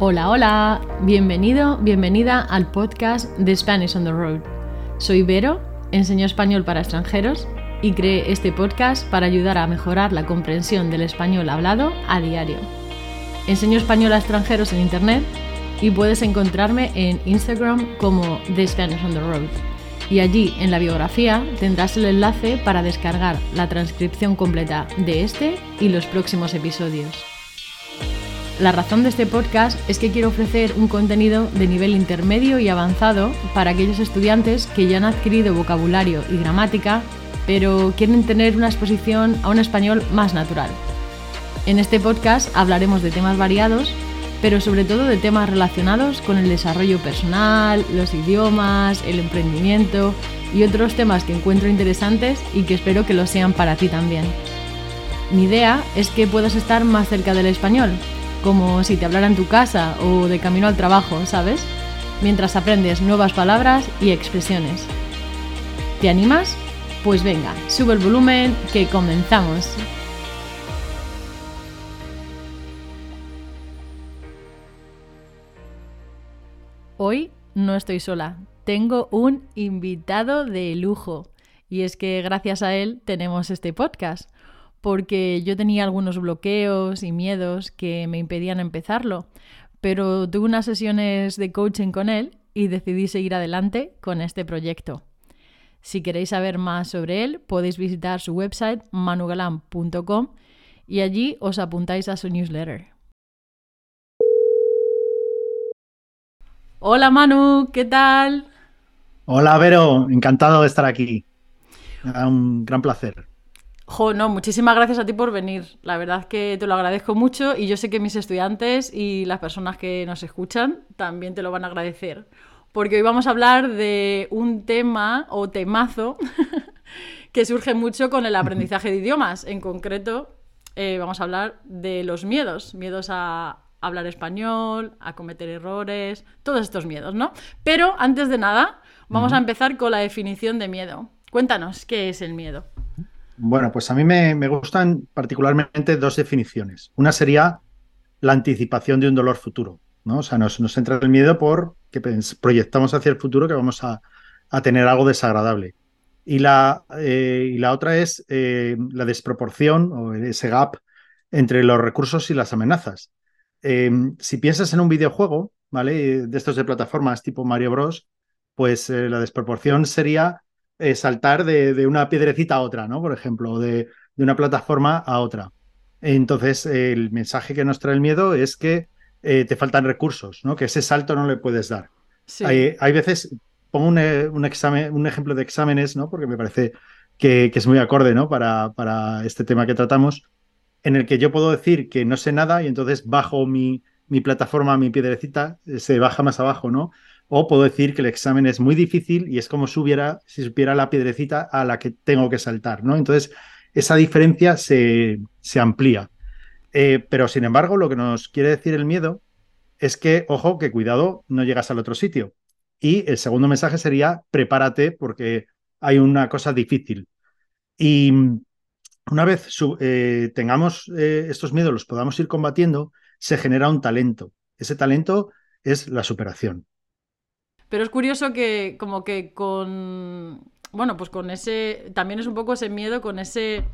Hola, hola, bienvenido, bienvenida al podcast de Spanish on the Road. Soy Vero, enseño español para extranjeros y creé este podcast para ayudar a mejorar la comprensión del español hablado a diario. Enseño español a extranjeros en Internet y puedes encontrarme en Instagram como The Spanish on the Road. Y allí en la biografía tendrás el enlace para descargar la transcripción completa de este y los próximos episodios. La razón de este podcast es que quiero ofrecer un contenido de nivel intermedio y avanzado para aquellos estudiantes que ya han adquirido vocabulario y gramática, pero quieren tener una exposición a un español más natural. En este podcast hablaremos de temas variados, pero sobre todo de temas relacionados con el desarrollo personal, los idiomas, el emprendimiento y otros temas que encuentro interesantes y que espero que lo sean para ti también. Mi idea es que puedas estar más cerca del español, como si te hablara en tu casa o de camino al trabajo, ¿sabes? Mientras aprendes nuevas palabras y expresiones. ¿Te animas? Pues venga, sube el volumen que comenzamos. Hoy no estoy sola, tengo un invitado de lujo y es que gracias a él tenemos este podcast porque yo tenía algunos bloqueos y miedos que me impedían empezarlo, pero tuve unas sesiones de coaching con él y decidí seguir adelante con este proyecto. Si queréis saber más sobre él, podéis visitar su website manugalam.com y allí os apuntáis a su newsletter. Hola Manu, ¿qué tal? Hola Vero, encantado de estar aquí. Un gran placer. Jo, no, muchísimas gracias a ti por venir. La verdad es que te lo agradezco mucho y yo sé que mis estudiantes y las personas que nos escuchan también te lo van a agradecer. Porque hoy vamos a hablar de un tema o temazo que surge mucho con el aprendizaje de idiomas. En concreto, eh, vamos a hablar de los miedos. Miedos a hablar español, a cometer errores, todos estos miedos, ¿no? Pero antes de nada, vamos a empezar con la definición de miedo. Cuéntanos, ¿qué es el miedo? Bueno, pues a mí me, gustan particularmente dos definiciones. Una sería la anticipación de un dolor futuro, ¿no? O sea, nos, entra el miedo por que proyectamos hacia el futuro que vamos a, tener algo desagradable. Y la, eh, la otra es eh, la desproporción o ese gap entre los recursos y las amenazas. Eh, si piensas en un videojuego, ¿vale? De estos de plataformas tipo Mario Bros, pues la desproporción sería eh, saltar de, una piedrecita a otra, ¿no? Por ejemplo, de, de una plataforma a otra. Entonces, el mensaje que nos trae el miedo es que eh, te faltan recursos, ¿no? Que ese salto no le puedes dar. Hay, veces, pongo un, un, examen, un ejemplo de exámenes, ¿no? Porque me parece que, es muy acorde, ¿no? Para, para, este tema que tratamos, en el que yo puedo decir que no sé nada y entonces bajo mi, mi plataforma, mi piedrecita, se baja más abajo, ¿no? O puedo decir que el examen es muy difícil y es como si, hubiera, supiera la piedrecita a la que tengo que saltar, ¿no? Entonces, esa diferencia se, se amplía. Eh, pero, sin embargo, lo que nos quiere decir el miedo es que, ojo, que cuidado, no llegas al otro sitio. Y el segundo mensaje sería, prepárate porque hay una cosa difícil. Y una vez eh, tengamos eh, estos miedos, los podamos ir combatiendo, se genera un talento. Ese talento es la superación. Pero es curioso que como que con, bueno, pues con ese, también es un poco ese miedo, con ese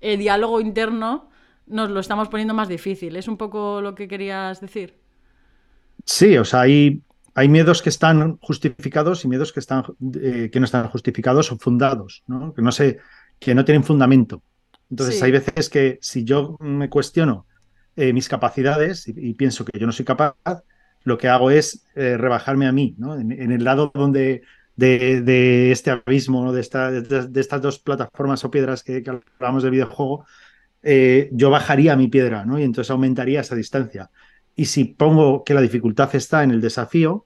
eh, diálogo interno, nos lo estamos poniendo más difícil. ¿Es un poco lo que querías decir? Sí, o sea, hay, hay miedos que están justificados y miedos que, están, eh, que no están justificados o fundados, ¿no? Que no sé, que no tienen fundamento. Entonces hay veces que si yo me cuestiono eh, mis capacidades y, pienso que yo no soy capaz, lo que hago es eh, rebajarme a mí, ¿no? En, el lado donde de, este abismo, de, esta, de, estas dos plataformas o piedras que, que hablamos del videojuego, eh, yo bajaría mi piedra, ¿no? Y entonces aumentaría esa distancia. Y si pongo que la dificultad está en el desafío,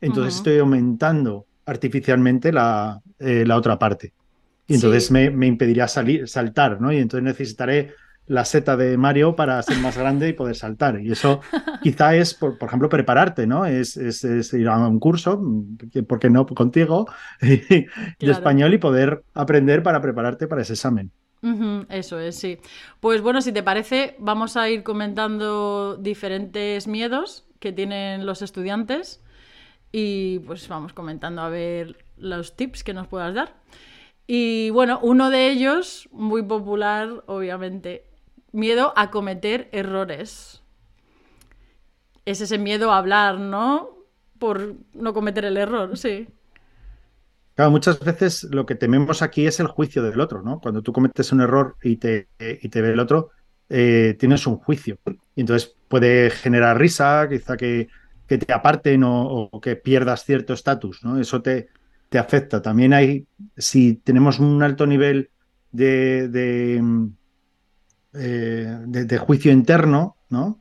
entonces estoy aumentando artificialmente la, eh, la otra parte. Y entonces me, me, impediría salir, saltar, ¿no? Y entonces necesitaré la seta de Mario para ser más grande y poder saltar. Y eso quizá es, por, ejemplo, prepararte, ¿no? Es, ir a un curso, ¿por qué no contigo? de español y poder aprender para prepararte para ese examen. eso es, sí. Pues bueno, si te parece, vamos a ir comentando diferentes miedos que tienen los estudiantes y pues vamos comentando a ver los tips que nos puedas dar. Y bueno, uno de ellos, muy popular, obviamente, miedo a cometer errores. Es ese miedo a hablar, ¿no? Por no cometer el error, sí. Claro, muchas veces lo que tememos aquí es el juicio del otro, ¿no? Cuando tú cometes un error y te, y te ve el otro, eh, tienes un juicio. Y entonces puede generar risa, quizá que, que te aparten o, que pierdas cierto estatus, ¿no? Eso te, te afecta. También hay, si tenemos un alto nivel de, de, eh, juicio interno, ¿no?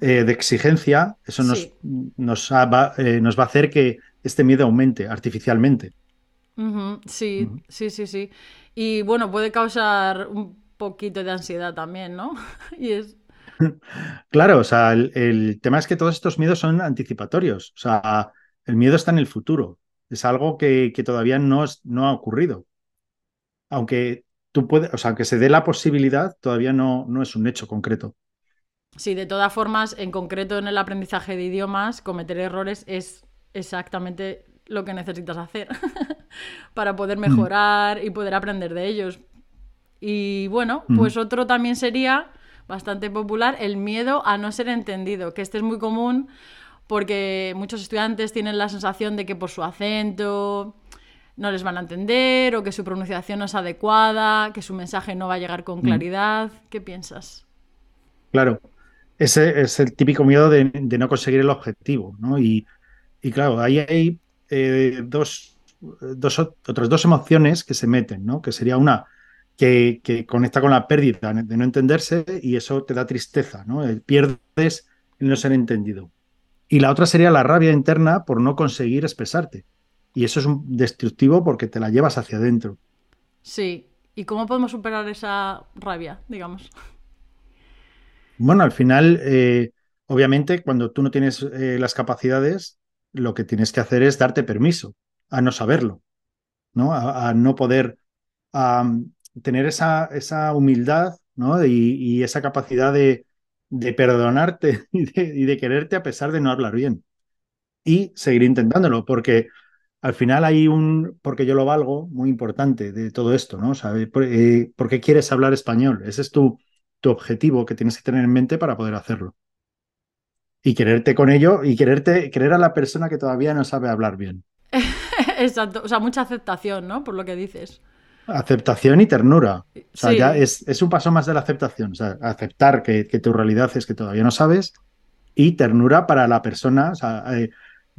Eh, de exigencia, eso nos, nos, va, nos va a hacer que este miedo aumente artificialmente. Sí, sí, sí, sí. Y bueno, puede causar un poquito de ansiedad también, ¿no? y es... Claro, o sea, el, tema es que todos estos miedos son anticipatorios. O sea, el miedo está en el futuro. Es algo que, todavía no, no ha ocurrido. Aunque tú puedes, o sea, aunque se dé la posibilidad, todavía no, no es un hecho concreto. Sí, de todas formas, en concreto en el aprendizaje de idiomas, cometer errores es exactamente lo que necesitas hacer para poder mm. mejorar y poder aprender de ellos. Y bueno, mm. pues otro también sería bastante popular, el miedo a no ser entendido, que este es muy común porque muchos estudiantes tienen la sensación de que por su acento no les van a entender o que su pronunciación no es adecuada, que su mensaje no va a llegar con mm. claridad. ¿Qué piensas? Claro, ese es el típico miedo de, no conseguir el objetivo, ¿no? Y, y claro, ahí hay eh, dos, dos, otras dos emociones que se meten, ¿no? Que sería una que, conecta con la pérdida de no entenderse y eso te da tristeza, ¿no? Eh, pierdes el no ser entendido. Y la otra sería la rabia interna por no conseguir expresarte. Y eso es un destructivo porque te la llevas hacia adentro. Sí. ¿Y cómo podemos superar esa rabia, digamos? Bueno, al final, eh, obviamente, cuando tú no tienes las capacidades, lo que tienes que hacer es darte permiso a no saberlo, ¿no? A, no poder tener esa, esa humildad ¿no? y, esa capacidad de, de perdonarte y de, quererte a pesar de no hablar bien. Y seguir intentándolo, porque al final hay un, porque yo lo valgo, muy importante de todo esto, ¿no? ¿Por, eh, ¿Por, qué quieres hablar español? Ese es tu, tu objetivo que tienes que tener en mente para poder hacerlo y quererte con ello y quererte, querer a la persona que todavía no sabe hablar bien. Exacto, o sea, mucha aceptación, ¿no? Por lo que dices. Aceptación y ternura. O sea, ya es, es, un paso más de la aceptación. O sea, aceptar que, tu realidad es que todavía no sabes y ternura para la persona. O sea, eh,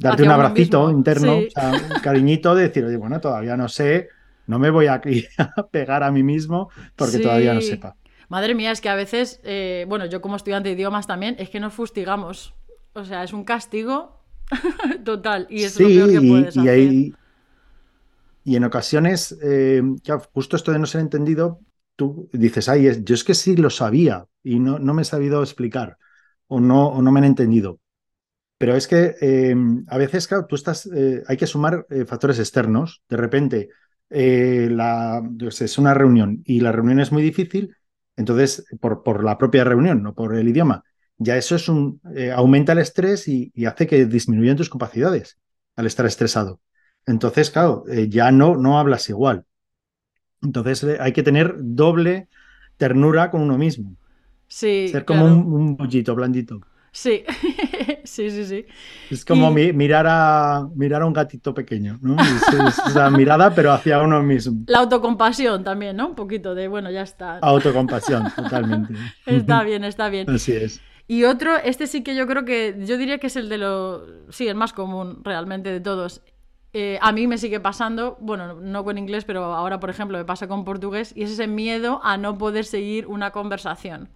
darte un abracito interno, o sea, un cariñito de decir, oye, bueno, todavía no sé, no me voy a, a pegar a mí mismo porque todavía no sepa. Madre mía, es que a veces, eh, bueno, yo como estudiante de idiomas también, es que nos fustigamos. O sea, es un castigo total y es lo peor que puedes y, y en ocasiones, eh, justo esto de no ser entendido, tú dices, ay, yo es que sí lo sabía y no, no me he sabido explicar o no, o no me han entendido. Pero es que eh, a veces, claro, tú estás, hay que sumar factores externos. De repente, la, es una reunión y la reunión es muy difícil entonces, por, por la propia reunión, no por el idioma. Ya eso es un, eh, aumenta el estrés y, hace que disminuyan tus capacidades al estar estresado. Entonces, claro, eh, ya no, no hablas igual. Entonces eh, hay que tener doble ternura con uno mismo. Sí. Ser como un, un bollito blandito. Sí, sí, sí, sí. Es como mirar, a, mirar a un gatito pequeño, ¿no? Es, la mirada, pero hacia uno mismo. La autocompasión también, ¿no? Un poquito de, bueno, ya está. Autocompasión, totalmente. está bien, está bien. Así es. Y otro, este sí que yo creo que, yo diría que es el de lo, sí, el más común realmente de todos. Eh, a mí me sigue pasando, bueno, no con inglés, pero ahora, por ejemplo, me pasa con portugués, y es ese miedo a no poder seguir una conversación.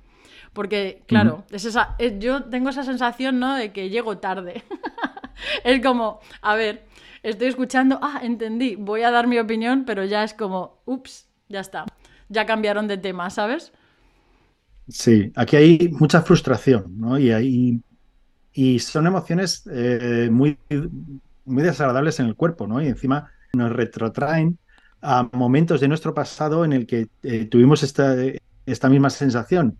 Porque, claro, es esa, yo tengo esa sensación, ¿no? De que llego tarde. es como, a ver, estoy escuchando, ah, entendí, voy a dar mi opinión, pero ya es como, ups, ya está. Ya cambiaron de tema, ¿sabes? Sí, aquí hay mucha frustración, ¿no? Y, hay, y son emociones eh, muy, muy desagradables en el cuerpo, ¿no? Y encima nos retrotraen a momentos de nuestro pasado en el que eh, tuvimos esta, esta misma sensación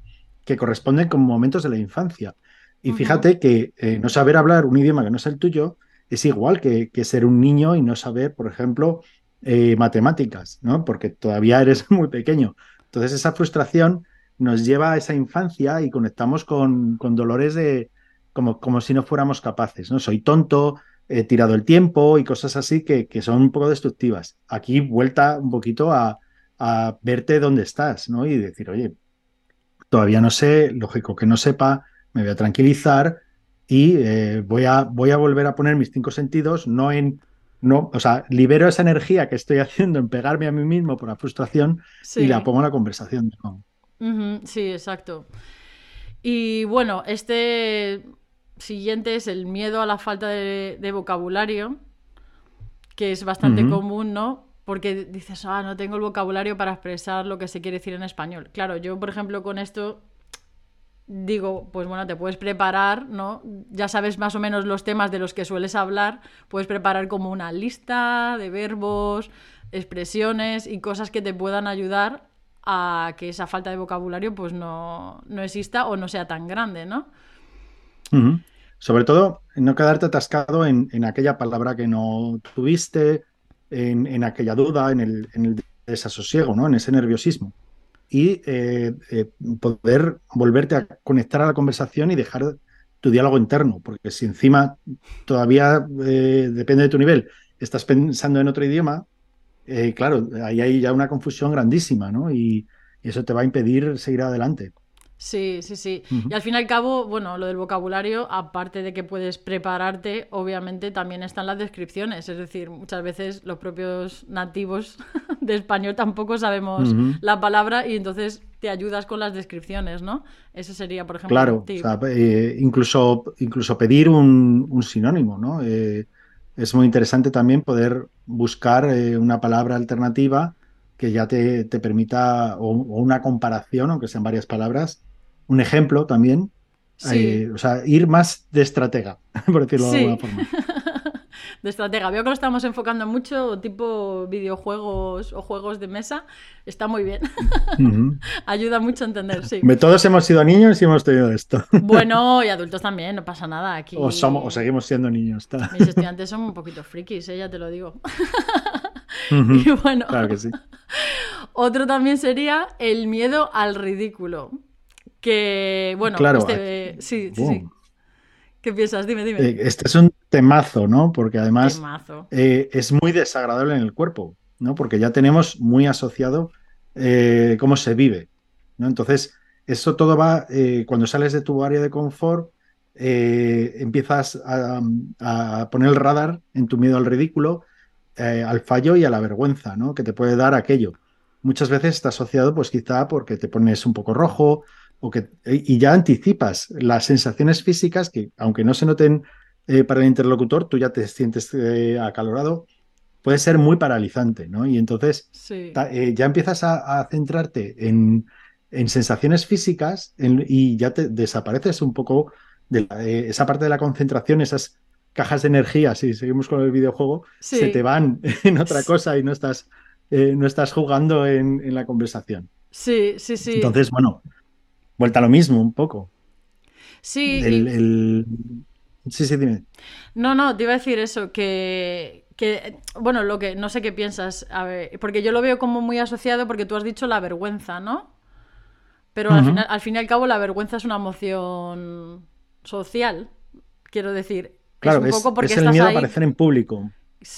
que corresponden con momentos de la infancia. Y fíjate que eh, no saber hablar un idioma que no es el tuyo es igual que, ser un niño y no saber, por ejemplo, eh, matemáticas, ¿no? Porque todavía eres muy pequeño. Entonces esa frustración nos lleva a esa infancia y conectamos con, con dolores de como, como, si no fuéramos capaces, ¿no? Soy tonto, he tirado el tiempo y cosas así que, que son un poco destructivas. Aquí vuelta un poquito a, a verte dónde estás, ¿no? Y decir, oye, todavía no sé, lógico que no sepa, me voy a tranquilizar y eh, voy, a, voy a volver a poner mis cinco sentidos, no en, no, o sea, libero esa energía que estoy haciendo en pegarme a mí mismo por la frustración y la pongo en la conversación. sí, exacto. Y bueno, este siguiente es el miedo a la falta de, vocabulario, que es bastante común, ¿no? Porque dices, ah, no tengo el vocabulario para expresar lo que se quiere decir en español. Claro, yo, por ejemplo, con esto digo, pues bueno, te puedes preparar, ¿no? Ya sabes más o menos los temas de los que sueles hablar, puedes preparar como una lista de verbos, expresiones y cosas que te puedan ayudar a que esa falta de vocabulario pues no, exista o no sea tan grande, ¿no? Sobre todo, no quedarte atascado en, aquella palabra que no tuviste, en, aquella duda, en el, desasosiego, ¿no? En ese nerviosismo y eh, eh, poder volverte a conectar a la conversación y dejar tu diálogo interno, porque si encima todavía eh, depende de tu nivel, estás pensando en otro idioma, claro, ahí hay ya una confusión grandísima, ¿no? y eso te va a impedir seguir adelante. Sí, sí, sí. Y al fin y al cabo, bueno, lo del vocabulario, aparte de que puedes prepararte, obviamente también están las descripciones. Es decir, muchas veces los propios nativos de español tampoco sabemos la palabra y entonces te ayudas con las descripciones, ¿no? Ese sería, por ejemplo, claro, eh, incluso, incluso pedir un, sinónimo, ¿no? Eh, es muy interesante también poder buscar eh, una palabra alternativa que ya te, permita, o, una comparación, aunque sean varias palabras, un ejemplo también. Eh, o sea, ir más de estratega, por decirlo de alguna forma. de estratega. Veo que lo estamos enfocando mucho, tipo videojuegos o juegos de mesa. Está muy bien. Ayuda mucho a entender, sí. Todos hemos sido niños y hemos tenido esto. bueno, y adultos también, no pasa nada. Aquí... O, somos, o seguimos siendo niños. Mis estudiantes son un poquito frikis, ¿eh? ya te lo digo. y bueno, claro que sí. Otro también sería el miedo al ridículo. Que, bueno, claro, este, sí, sí, sí. ¿Qué piensas? Dime, dime. Eh, este es un temazo, ¿no? Porque además eh, es muy desagradable en el cuerpo, ¿no? Porque ya tenemos muy asociado eh, cómo se vive, ¿no? Entonces, eso todo va, cuando sales de tu área de confort, empiezas a, a, poner el radar en tu miedo al ridículo, al fallo y a la vergüenza, ¿no? Que te puede dar aquello. Muchas veces está asociado, pues quizá porque te pones un poco rojo, que, y ya anticipas las sensaciones físicas que, aunque no se noten eh, para el interlocutor, tú ya te sientes eh, acalorado, puede ser muy paralizante, ¿no? Y entonces eh, ya empiezas a, centrarte en, sensaciones físicas y ya te desapareces un poco de esa parte de la concentración, esas cajas de energía, si seguimos con el videojuego, se te van en otra cosa y no estás, no estás jugando en, en, la conversación. Sí, sí, sí. Entonces, bueno, vuelta a lo mismo un poco. Sí. Sí, sí, dime. No, no, te iba a decir eso, que, que, bueno, lo que no sé qué piensas, a ver, porque yo lo veo como muy asociado porque tú has dicho la vergüenza, ¿no? Pero al, final, al fin y al cabo la vergüenza es una emoción social, quiero decir. Claro, es, un poco porque es el miedo a aparecer en público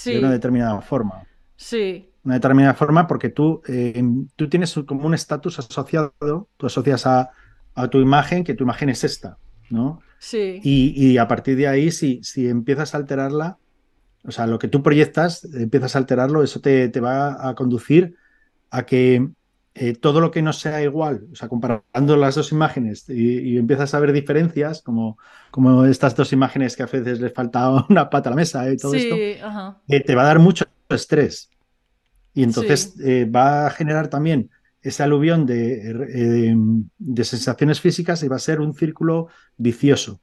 de una determinada forma. Sí. Una determinada forma porque tú, eh, tú tienes como un estatus asociado, tú asocias a, a tu imagen, que tu imagen es esta, ¿no? Sí. Y, a partir de ahí, si, si empiezas a alterarla, o sea, lo que tú proyectas, empiezas a alterarlo, eso te, va a conducir a que eh, todo lo que no sea igual, o sea, comparando las dos imágenes y, empiezas a ver diferencias, como, como estas dos imágenes que a veces les falta una pata a la mesa y todo esto, eh, te va a dar mucho estrés. Y entonces va a generar también ese aluvión de, de, sensaciones físicas va a ser un círculo vicioso.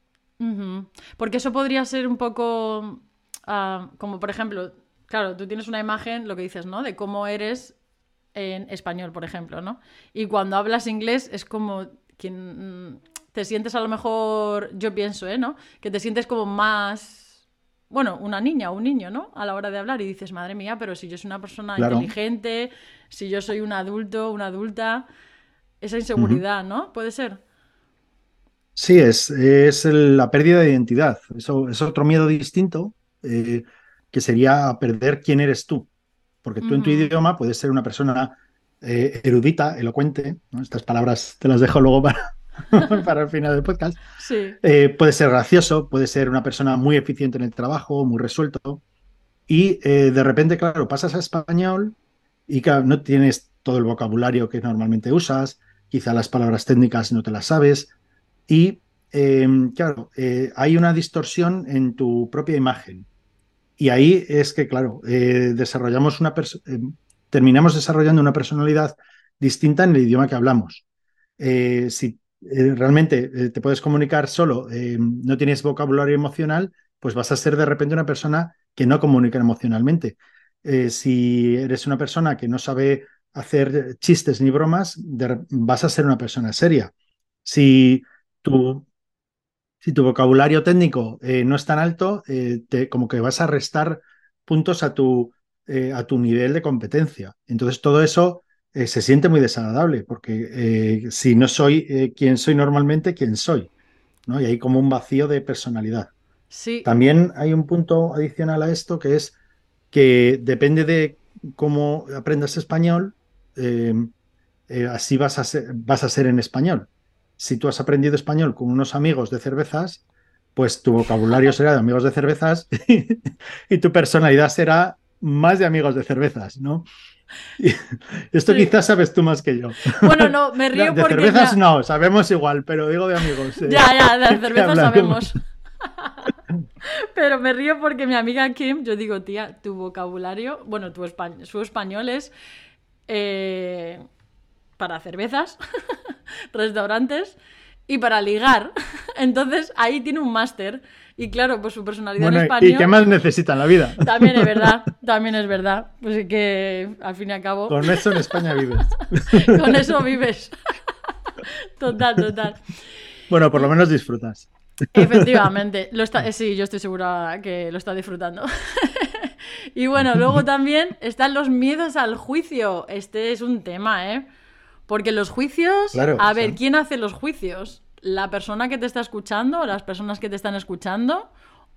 Porque eso podría ser un poco ah, como, por ejemplo, claro, tú tienes una imagen, lo que dices, ¿no? De cómo eres en español, por ejemplo, ¿no? Y cuando hablas inglés es como quien te sientes a lo mejor, yo pienso, ¿eh? ¿no? Que te sientes como más, bueno, una niña o un niño, ¿no? A la hora de hablar y dices, madre mía, pero si yo soy una persona inteligente, si yo soy un adulto, una adulta, esa inseguridad, ¿no? Puede ser. Sí, es, es la pérdida de identidad. Eso es otro miedo distinto, eh, que sería perder quién eres tú. Porque tú en tu idioma puedes ser una persona eh, erudita, elocuente, estas palabras te las dejo luego para, para el final del podcast. Sí. Eh, puede ser gracioso, puede ser una persona muy eficiente en el trabajo, muy resuelto. Y eh, de repente, claro, pasas a español y no tienes todo el vocabulario que normalmente usas, quizá las palabras técnicas no te las sabes. Y em, claro, hay una distorsión en tu propia imagen. Y ahí es que, claro, desarrollamos una em, terminamos desarrollando una personalidad distinta en el idioma que hablamos. Eh, si eh, realmente eh, te puedes comunicar solo, no tienes vocabulario emocional, pues vas a ser de repente una persona que no comunica emocionalmente. si eres una persona que no sabe hacer chistes ni bromas, vas a ser una persona seria. Si tu, si tu vocabulario técnico no es tan alto, como que vas a restar puntos a tu, eh, a tu nivel de competencia. Entonces todo eso eh, se siente muy desagradable, porque eh, si no soy quien soy normalmente, ¿quién soy? ¿no? Y hay como un vacío de personalidad. Sí. También hay un punto adicional a esto que es que depende de cómo aprendas español, así vas a, ser, vas a ser en español. Si tú has aprendido español con unos amigos de cervezas, pues tu vocabulario será de amigos de cervezas y tu personalidad será más de amigos de cervezas, ¿no? Esto quizás sabes tú más que yo. Bueno, no, me río de porque. De cervezas no, sabemos igual, pero digo de amigos. Eh. Ya, ya, de cervezas sabemos. Pero me río porque mi amiga Kim, yo digo, tía, tu vocabulario, bueno, tu su español es eh, para cervezas, restaurantes y para ligar. Entonces ahí tiene un máster. Y claro, pues su personalidad en español. ¿Y qué más necesita en la vida? También es verdad, también es verdad. Pues que al fin y al cabo. Con eso en España vives. Con eso vives. Total, total. Bueno, por lo menos disfrutas. Efectivamente, lo está, sí, yo estoy segura que lo está disfrutando. y bueno, luego también están los miedos al juicio. Este es un tema, ¿eh? Porque los juicios. a ver, ¿quién hace los juicios? la persona que te está escuchando, las personas que te están escuchando,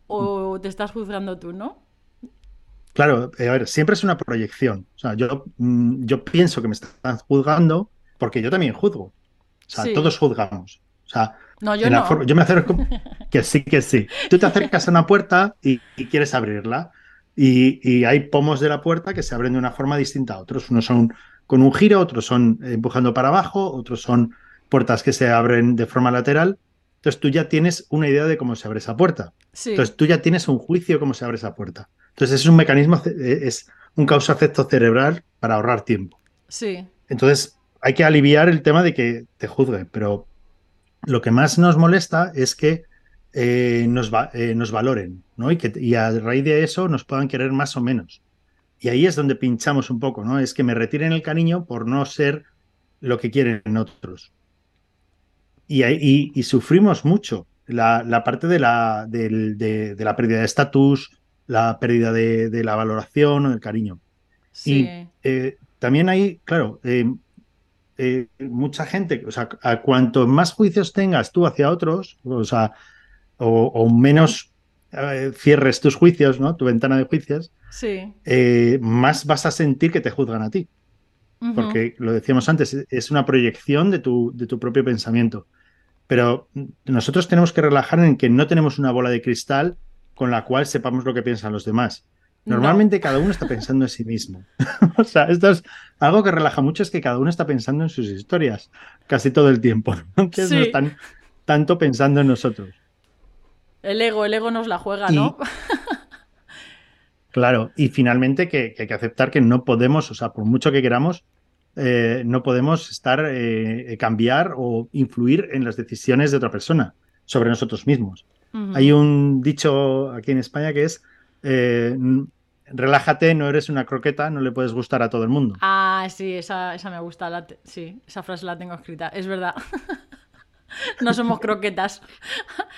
o te estás juzgando tú, ¿no? Claro, eh, a ver, siempre es una proyección. O sea, yo, mm, yo pienso que me están juzgando porque yo también juzgo. O sea, todos juzgamos. O sea, no, yo, no. yo me acerco. que sí, que sí. Tú te acercas a una puerta y, quieres abrirla. Y, y, hay pomos de la puerta que se abren de una forma distinta a otros. Unos son con un giro, otros son empujando para abajo, otros son puertas que se abren de forma lateral. Entonces tú ya tienes una idea de cómo se abre esa puerta. Entonces tú ya tienes un juicio de cómo se abre esa puerta. Entonces es un mecanismo, es un causa-efecto cerebral para ahorrar tiempo. Sí. Entonces hay que aliviar el tema de que te juzguen, pero lo que más nos molesta es que eh, nos, eh, nos, valoren, ¿no? Y, que, y a raíz de eso nos puedan querer más o menos. Y ahí es donde pinchamos un poco, ¿no? Es que me retiren el cariño por no ser lo que quieren otros y, sufrimos mucho la, parte de la, de, la pérdida de estatus, la pérdida de, la valoración o del cariño. Sí. Y eh, también hay, claro, eh, eh, mucha gente, o sea, a cuanto más juicios tengas tú hacia otros, o sea, o, menos cierres tus juicios, ¿no? Tu ventana de juicios, sí. más vas a sentir que te juzgan a ti. Porque lo decíamos antes, es una proyección de tu, de tu propio pensamiento. Pero nosotros tenemos que relajar en que no tenemos una bola de cristal con la cual sepamos lo que piensan los demás. Normalmente cada uno está pensando en sí mismo. o sea, esto es algo que relaja mucho, es que cada uno está pensando en sus historias casi todo el tiempo. No están tanto pensando en nosotros. El ego, el ego nos la juega, ¿no? claro, y finalmente que, hay que aceptar que no podemos, o sea, por mucho que queramos, eh, no podemos estar, eh, cambiar o influir en las decisiones de otra persona sobre nosotros mismos. Hay un dicho aquí en España que es, eh, relájate, no eres una croqueta, no le puedes gustar a todo el mundo. Ah, sí, esa, me gusta, sí, esa frase la tengo escrita, es verdad. no somos croquetas.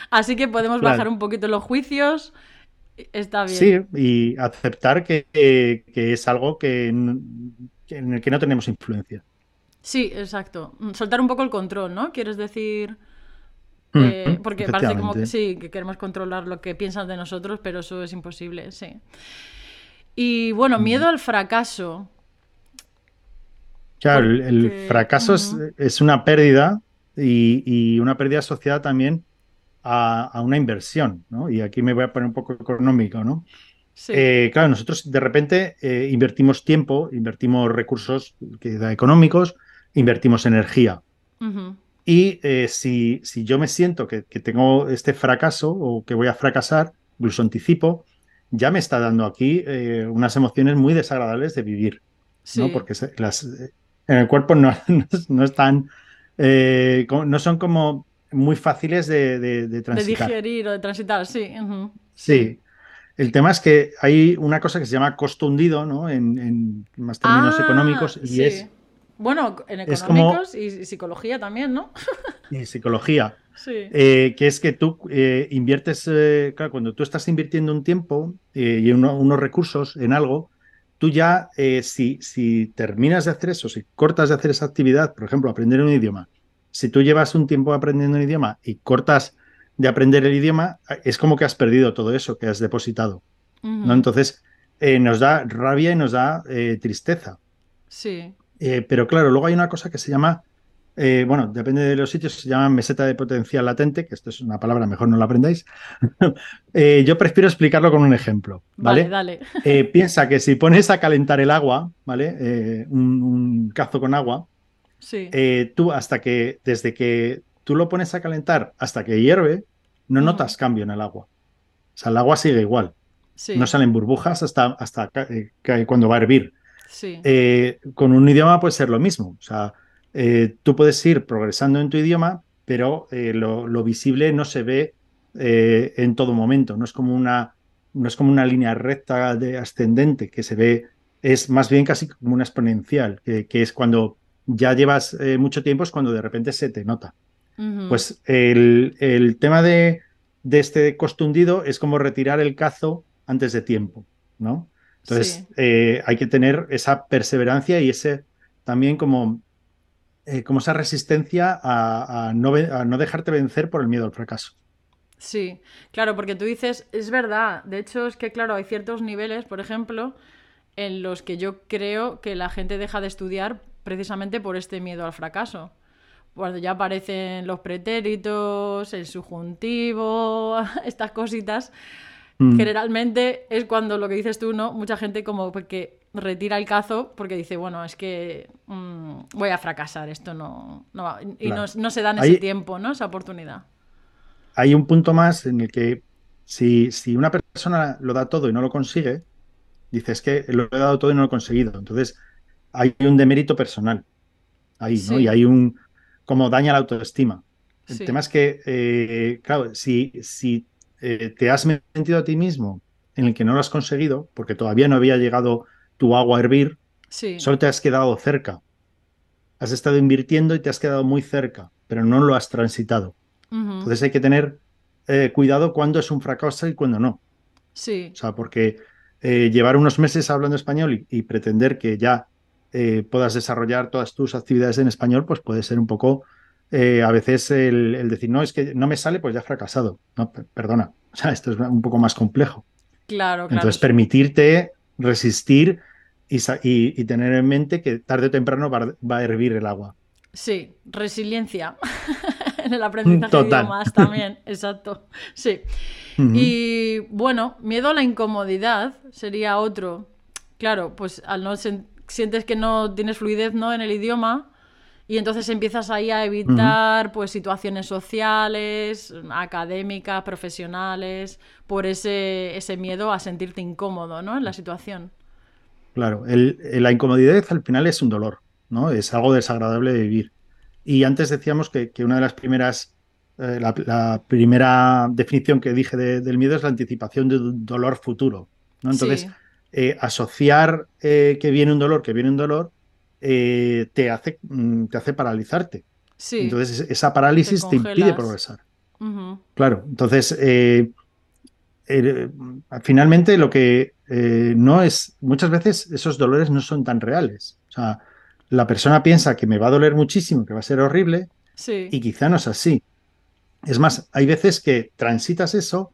Así que podemos bajar un poquito los juicios. Está bien. Sí, y aceptar que, es algo que, en el que no tenemos influencia. Sí, exacto. Soltar un poco el control, ¿no? Quieres decir. Mm, eh, porque parece como que sí, que queremos controlar lo que piensan de nosotros, pero eso es imposible, sí. Y bueno, mm. miedo al fracaso. Claro, el, fracaso es, una pérdida y, una pérdida asociada también a, una inversión, ¿no? Y aquí me voy a poner un poco económico, ¿no? Eh, claro, nosotros de repente eh, invertimos tiempo, invertimos recursos económicos, invertimos energía. Y eh, si, si, yo me siento que, tengo este fracaso o que voy a fracasar, incluso anticipo, ya me está dando aquí unas emociones muy desagradables de vivir. ¿no? Porque las, en el cuerpo no, no, están, no son como muy fáciles de, de, transitar. De digerir o de transitar, sí. Sí. El tema es que hay una cosa que se llama costo hundido, ¿no? En, más términos ah, económicos, y es. Bueno, en económicos y psicología también, ¿no? y psicología. Sí. Eh, que es que tú eh, inviertes, eh, claro, cuando tú estás invirtiendo un tiempo y unos recursos en algo, tú ya, si, si terminas de hacer eso, si cortas de hacer esa actividad, por ejemplo, aprender un idioma, si tú llevas un tiempo aprendiendo un idioma y cortas de aprender el idioma, es como que has perdido todo eso que has depositado. ¿no? Entonces, eh, nos da rabia y nos da eh, tristeza. Sí. Eh, pero claro, luego hay una cosa que se llama, bueno, depende de los sitios, se llama meseta de potencial latente, que esto es una palabra, mejor no la aprendáis. yo prefiero explicarlo con un ejemplo. Vale, dale. piensa que si pones a calentar el agua, ¿vale? un, cazo con agua, sí. tú hasta que, desde que tú lo pones a calentar hasta que hierve, no notas cambio en el agua. O sea, el agua sigue igual. No salen burbujas hasta, hasta eh, cuando va a hervir. Eh, con un idioma puede ser lo mismo. O sea, eh, tú puedes ir progresando en tu idioma, pero lo, visible no se ve en todo momento. No es como una, no es como una línea recta de ascendente que se ve, es más bien casi como una exponencial, que, que es cuando ya llevas mucho tiempo, es cuando de repente se te nota. Pues el, tema de, este costo hundido es como retirar el cazo antes de tiempo, ¿no? Entonces eh, hay que tener esa perseverancia y ese también como, eh, como esa resistencia a, no, a no dejarte vencer por el miedo al fracaso. Sí, claro, porque tú dices, es verdad, de hecho es que claro, hay ciertos niveles, por ejemplo, en los que yo creo que la gente deja de estudiar precisamente por este miedo al fracaso cuando ya aparecen los pretéritos, el subjuntivo, estas cositas, mm. generalmente es cuando lo que dices tú, ¿no? Mucha gente como que retira el cazo porque dice, bueno, es que mm, voy a fracasar, esto no, no va. Y no, se dan ese tiempo, ¿no? Esa oportunidad. Hay un punto más en el que si, si una persona lo da todo y no lo consigue, dices que lo he dado todo y no lo he conseguido. Entonces, hay un demérito personal ahí, ¿no? Y hay un, como daña la autoestima. El tema es que, eh, claro, si, si eh, te has mentido a ti mismo en el que no lo has conseguido, porque todavía no había llegado tu agua a hervir, solo te has quedado cerca. Has estado invirtiendo y te has quedado muy cerca, pero no lo has transitado. Entonces hay que tener eh, cuidado cuando es un fracaso y cuando no. Sí. O sea, porque llevar unos meses hablando español y pretender que ya eh, puedas desarrollar todas tus actividades en español, pues puede ser un poco, eh, a veces el, decir, no, es que no me sale, pues ya he fracasado. No, perdona, o sea, esto es un poco más complejo. Claro, claro. Entonces, permitirte resistir y, tener en mente que tarde o temprano va, a hervir el agua. Sí, resiliencia en el aprendizaje de idiomas también, exacto. Sí. Y bueno, miedo a la incomodidad sería otro. Claro, pues al no, sientes que no tienes fluidez ¿no? en el idioma y entonces empiezas ahí a evitar pues situaciones sociales, académicas, profesionales, por ese, ese miedo a sentirte incómodo ¿no? en la situación. Claro, la incomodidad al final es un dolor, ¿no? Es algo desagradable de vivir. Y antes decíamos que, una de las primeras, eh, la, primera definición que dije del miedo es la anticipación de un dolor futuro, ¿no? Entonces, eh, asociar eh, que viene un dolor, que viene un dolor, eh, te, hace, mm, te hace paralizarte. Entonces esa parálisis te, impide progresar. Claro, entonces eh, eh, finalmente lo que no es, muchas veces esos dolores no son tan reales. O sea, la persona piensa que me va a doler muchísimo, que va a ser horrible, y quizá no es así. Es más, hay veces que transitas eso,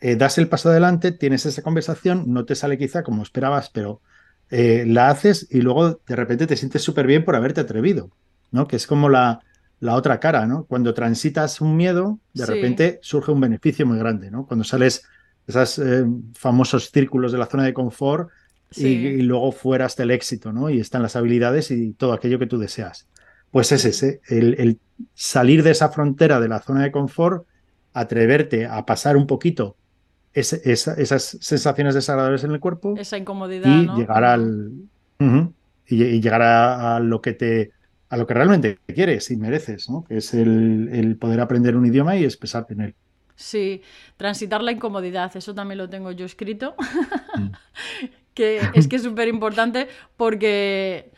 das el paso adelante, tienes esa conversación, no te sale quizá como esperabas, pero la haces y luego de repente te sientes súper bien por haberte atrevido, ¿no? Que es como la, la otra cara, ¿no? Cuando transitas un miedo, de repente surge un beneficio muy grande, ¿no? Cuando sales de esos eh, famosos círculos de la zona de confort y, luego fuera hasta el éxito, ¿no? Y están las habilidades y todo aquello que tú deseas. Pues es ese, el, salir de esa frontera de la zona de confort, atreverte a pasar un poquito esas sensaciones desagradables en el cuerpo. Esa incomodidad. Y llegar al. y, llegar a lo que te a lo que realmente quieres y mereces, ¿no? que es el, poder aprender un idioma y expresarte en él. Sí, transitar la incomodidad, eso también lo tengo yo escrito, mm. que es que es súper importante porque,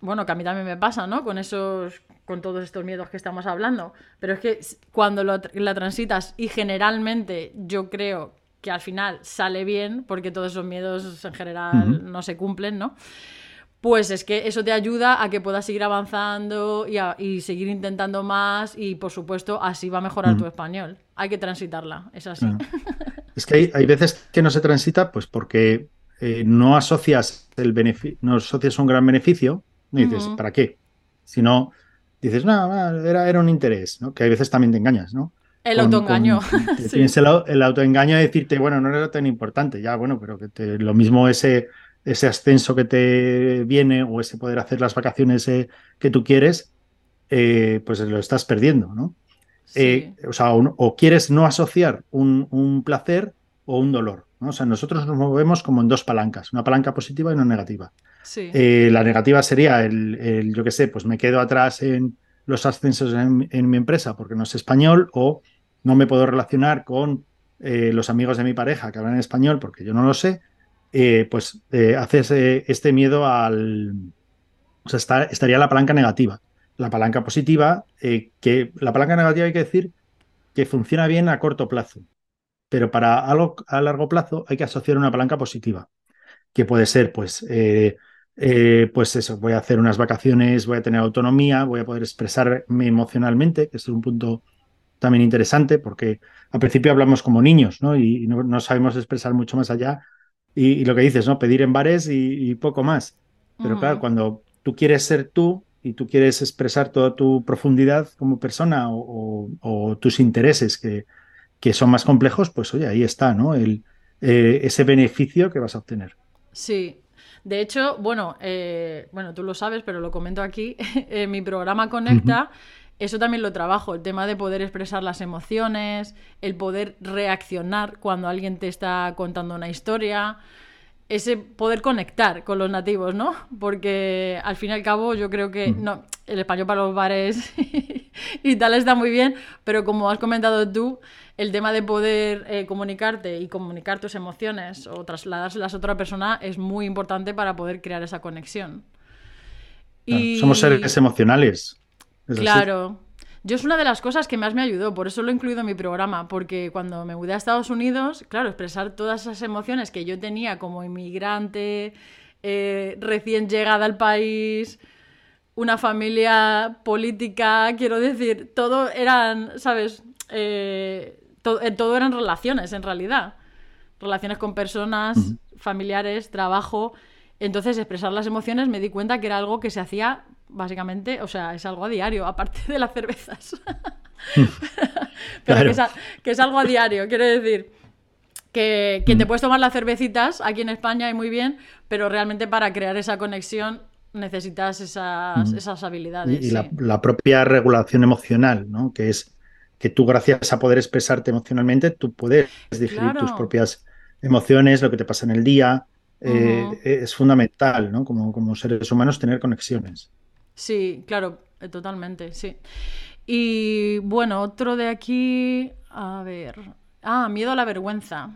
bueno, que a mí también me pasa, ¿no? Con esos, con todos estos miedos que estamos hablando, pero es que cuando la transitas y generalmente yo creo que al final sale bien, porque todos esos miedos en general no se cumplen, ¿no? pues es que eso te ayuda a que puedas seguir avanzando y, seguir intentando más y por supuesto así va a mejorar tu español. Hay que transitarla, es así. Es que hay, veces que no se transita pues porque eh, no asocias el beneficio, no asocias un gran beneficio y dices, ¿para qué? Si no, dices, no, era, era un interés, ¿no? Que hay veces también te engañas, ¿no? El autoengaño. Tienes el, autoengaño de decirte, bueno, no era tan importante, ya, bueno, pero que lo mismo ese ese ascenso que te viene o ese poder hacer las vacaciones eh, que tú quieres, eh, pues lo estás perdiendo, ¿no? Eh, o sea, o, quieres no asociar un, placer o un dolor, ¿no? O sea, nosotros nos movemos como en dos palancas, una palanca positiva y una negativa. La negativa sería el, yo qué sé, pues me quedo atrás en los ascensos en, mi empresa porque no es español o no me puedo relacionar con los amigos de mi pareja que hablan español porque yo no lo sé eh, pues eh, haces este miedo al... O sea, estaría la palanca negativa. La palanca positiva, eh, que la palanca negativa hay que decir que funciona bien a corto plazo, pero para algo a largo plazo hay que asociar una palanca positiva, que puede ser, pues, pues eso, voy a hacer unas vacaciones, voy a tener autonomía, voy a poder expresarme emocionalmente, que es un punto también interesante, porque al principio hablamos como niños, ¿no? Y, no, sabemos expresar mucho más allá y, lo que dices, ¿no? Pedir en bares y, poco más. Pero claro, cuando tú quieres ser tú y tú quieres expresar toda tu profundidad como persona o, tus intereses que, que, son más complejos, pues oye, ahí está, ¿no? El, eh, ese beneficio que vas a obtener. Sí. De hecho, bueno, eh, bueno, tú lo sabes, pero lo comento aquí. en mi programa Conecta eso también lo trabajo, el tema de poder expresar las emociones, el poder reaccionar cuando alguien te está contando una historia, ese poder conectar con los nativos, ¿no? Porque al fin y al cabo yo creo que no, el español para los bares y tal está muy bien, pero como has comentado tú, el tema de poder eh, comunicarte y comunicar tus emociones o trasladárselas a otra persona es muy importante para poder crear esa conexión. y... Somos seres emocionales claro. Yo es una de las cosas que más me ayudó, por eso lo he incluido en mi programa, porque cuando me mudé a Estados Unidos, claro, expresar todas esas emociones que yo tenía como inmigrante, eh, recién llegada al país, una familia política, quiero decir, todo eran, ¿sabes? Eh, eh, todo eran relaciones en realidad. Relaciones con personas, familiares, trabajo. Entonces, expresar las emociones me di cuenta que era algo que se hacía básicamente, o sea, es algo a diario, aparte de las cervezas. Pero que, es, algo a diario, quiero decir. Que, te mm. puedes tomar las cervecitas aquí en España y muy bien, pero realmente para crear esa conexión necesitas esas, mm. esas habilidades. Y, la, propia regulación emocional, ¿no? Que es que tú gracias a poder expresarte emocionalmente, tú puedes digerir tus propias emociones, lo que te pasa en el día. Eh, es fundamental, ¿no? Como, como seres humanos tener conexiones. Sí, claro, eh, totalmente, sí. Y bueno, otro de aquí, a ver. Ah, miedo a la vergüenza.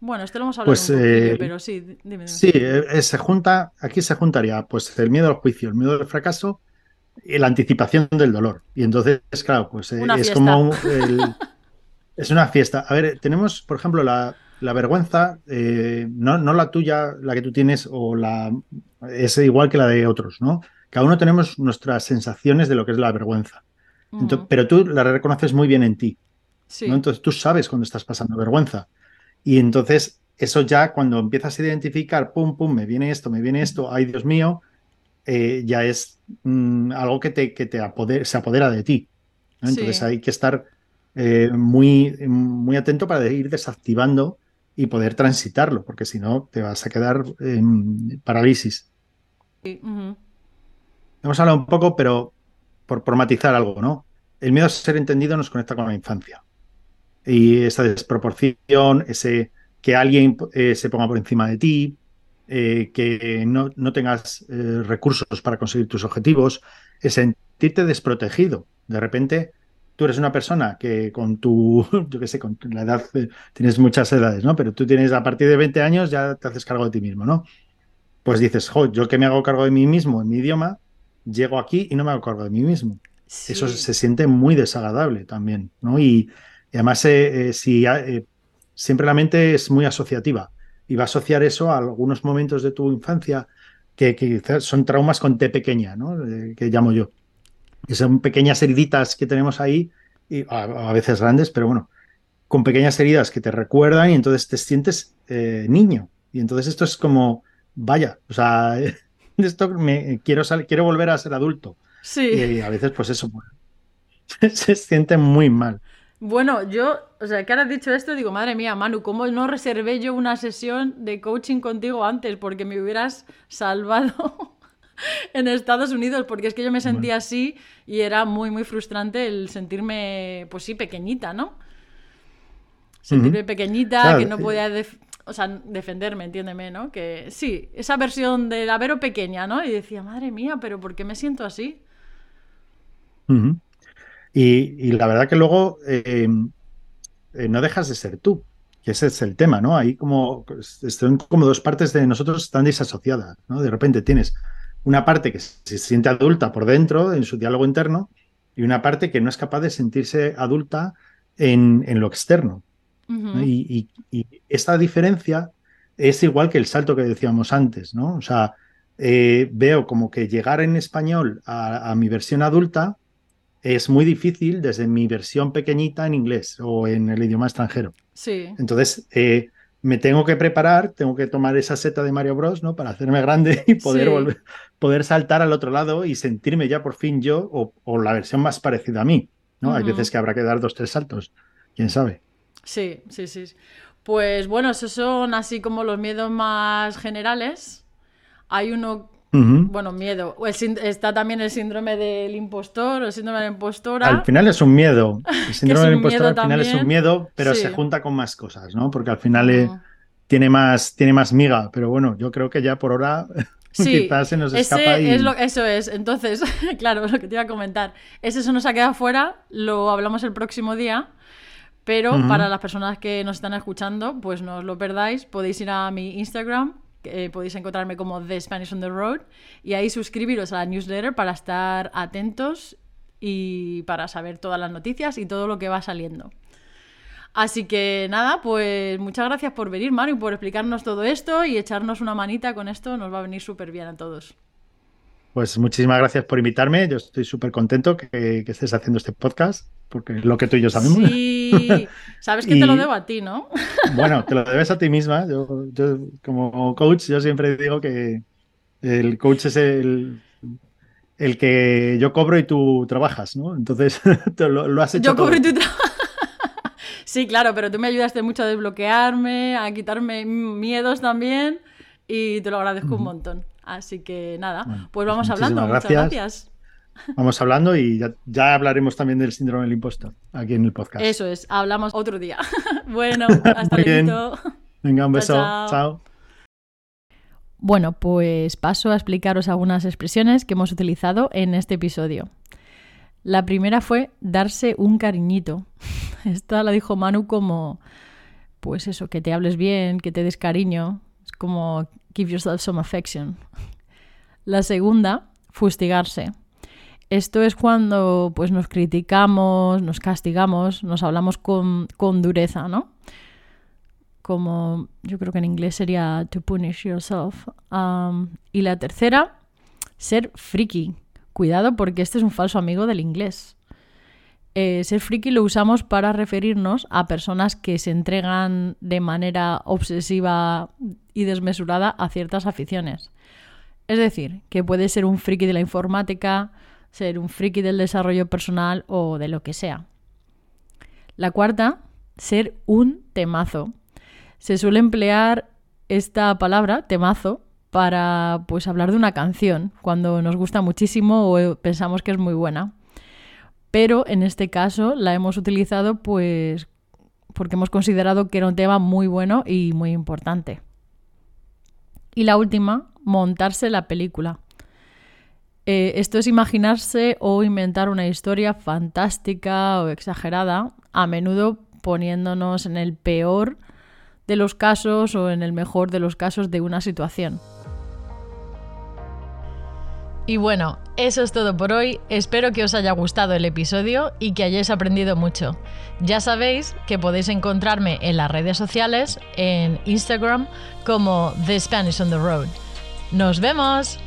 Bueno, este lo hemos hablado pues, un poquito, eh, pero sí, dime, Sí, eh, se junta, aquí se juntaría pues el miedo al juicio, el miedo al fracaso la anticipación del dolor. Y entonces, claro, pues eh, es como es una fiesta. A ver, tenemos, por ejemplo, la, vergüenza, eh, no, no, la tuya, la que tú tienes, o la es igual que la de otros, ¿no? Cada uno tenemos nuestras sensaciones de lo que es la vergüenza. pero tú la reconoces muy bien en ti. Entonces tú sabes cuando estás pasando vergüenza. Y entonces eso ya cuando empiezas a identificar, pum, pum, me viene esto, me viene esto, ay Dios mío, eh, ya es mm, algo que te, que te se apodera de ti. Entonces hay que estar eh, muy, muy atento para ir desactivando y poder transitarlo, porque si no te vas a quedar en parálisis. Hemos hablado un poco, pero por, por matizar algo, ¿no? El miedo a ser entendido nos conecta con la infancia. Y esa desproporción, ese que alguien eh, se ponga por encima de ti, eh, que no, no tengas eh, recursos para conseguir tus objetivos, es sentirte desprotegido. De repente, tú eres una persona que con tu, yo qué sé, con la edad, tienes muchas edades, ¿no? Pero tú tienes a partir de 20 años ya te haces cargo de ti mismo, ¿no? Pues dices, jo, yo que me hago cargo de mí mismo en mi idioma, llego aquí y no me hago cargo de mí mismo. Eso se siente muy desagradable también, ¿no? Y, además, si siempre la mente es muy asociativa y va a asociar eso a algunos momentos de tu infancia que, quizás son traumas con T pequeña, ¿no? que llamo yo. Que son pequeñas heriditas que tenemos ahí, y a, veces grandes, pero bueno, con pequeñas heridas que te recuerdan y entonces te sientes eh, niño. Y entonces esto es como, vaya, o sea, esto me, quiero, quiero volver a ser adulto. Sí. Y, a veces pues eso, se siente muy mal. Bueno, yo, o sea, que ahora has dicho esto, digo, madre mía, Manu, ¿cómo no reservé yo una sesión de coaching contigo antes? Porque me hubieras salvado en Estados Unidos, porque es que yo me sentía así y era muy, muy frustrante el sentirme, pues sí, pequeñita, ¿no? Sentirme pequeñita, que no podía, o sea, defenderme, entiéndeme, ¿no? Que sí, esa versión de la Vero pequeña, ¿no? Y decía, madre mía, pero ¿por qué me siento así? Y, la verdad que luego eh, eh, no dejas de ser tú, que ese es el tema, ¿no? Ahí como están como dos partes de nosotros están disasociadas, ¿no? De repente tienes una parte que se siente adulta por dentro, en su diálogo interno, y una parte que no es capaz de sentirse adulta en, lo externo. y, esta diferencia es igual que el salto que decíamos antes, ¿no? O sea, eh, veo como que llegar en español a mi versión adulta es muy difícil desde mi versión pequeñita en inglés o en el idioma extranjero. Sí. Entonces, eh, me tengo que preparar, tengo que tomar esa seta de Mario Bros, ¿no? Para hacerme grande y poder volver, poder saltar al otro lado y sentirme ya por fin yo o, la versión más parecida a mí, ¿no? Hay veces que habrá que dar dos, tres saltos, quién sabe. Sí, sí, sí. Pues bueno, esos son así como los miedos más generales. Hay uno bueno, miedo. está también el síndrome del impostor o el síndrome de la impostora. Al final es un miedo. El síndrome del impostor al final es un miedo, pero se junta con más cosas, ¿no? Porque al final eh, tiene, más, tiene más miga. Pero bueno, yo creo que ya por ahora quizás se nos escapa. Es eso es. Entonces, claro, lo que te iba a comentar. Ese eso nos ha quedado fuera, lo hablamos el próximo día. Pero para las personas que nos están escuchando, pues no os lo perdáis. Podéis ir a mi Instagram, eh, podéis encontrarme como The Spanish on the Road y ahí suscribiros a la newsletter para estar atentos y para saber todas las noticias y todo lo que va saliendo. Así que nada, pues muchas gracias por venir, Mario, por explicarnos todo esto y echarnos una manita con esto. Nos va a venir súper bien a todos. Pues muchísimas gracias por invitarme. Yo estoy súper contento que, estés haciendo este podcast, porque es lo que tú y yo sabemos. Sí, sabes que te lo debo a ti, ¿no? bueno, te lo debes a ti misma. Yo, como coach, yo siempre digo que el coach es el, el que yo cobro y tú trabajas, ¿no? Entonces, lo, has hecho. Yo cobro y tú trabajas. Sí, claro, pero tú me ayudaste mucho a desbloquearme, a quitarme miedos también y te lo agradezco un montón. Así que nada, pues, pues vamos hablando. Muchas gracias. Vamos hablando y ya, hablaremos también del síndrome del impostor aquí en el podcast. Eso es, hablamos otro día. bueno, hasta luego. Venga, un beso. chao. Bueno, pues paso a explicaros algunas expresiones que hemos utilizado en este episodio. La primera fue darse un cariñito. Esta la dijo Manu como, pues eso, que te hables bien, que te des cariño. Es como give yourself some affection. La segunda, fustigarse. Esto es cuando pues, nos criticamos, nos castigamos, nos hablamos con, con dureza, ¿no? Como yo creo que en inglés sería to punish yourself. y la tercera, ser friki. Cuidado porque este es un falso amigo del inglés. Eh, ser friki lo usamos para referirnos a personas que se entregan de manera obsesiva y desmesurada a ciertas aficiones. Es decir, que puede ser un friki de la informática, ser un friki del desarrollo personal o de lo que sea. La cuarta, ser un temazo. Se suele emplear esta palabra, temazo, para pues hablar de una canción cuando nos gusta muchísimo o pensamos que es muy buena pero en este caso la hemos utilizado pues porque hemos considerado que era un tema muy bueno y muy importante. Y la última, montarse la película. Eh, esto es imaginarse o inventar una historia fantástica o exagerada, a menudo poniéndonos en el peor de los casos o en el mejor de los casos de una situación. Y bueno, eso es todo por hoy. Espero que os haya gustado el episodio y que hayáis aprendido mucho. Ya sabéis que podéis encontrarme en las redes sociales, en Instagram, como The Spanish on the Road. ¡Nos vemos!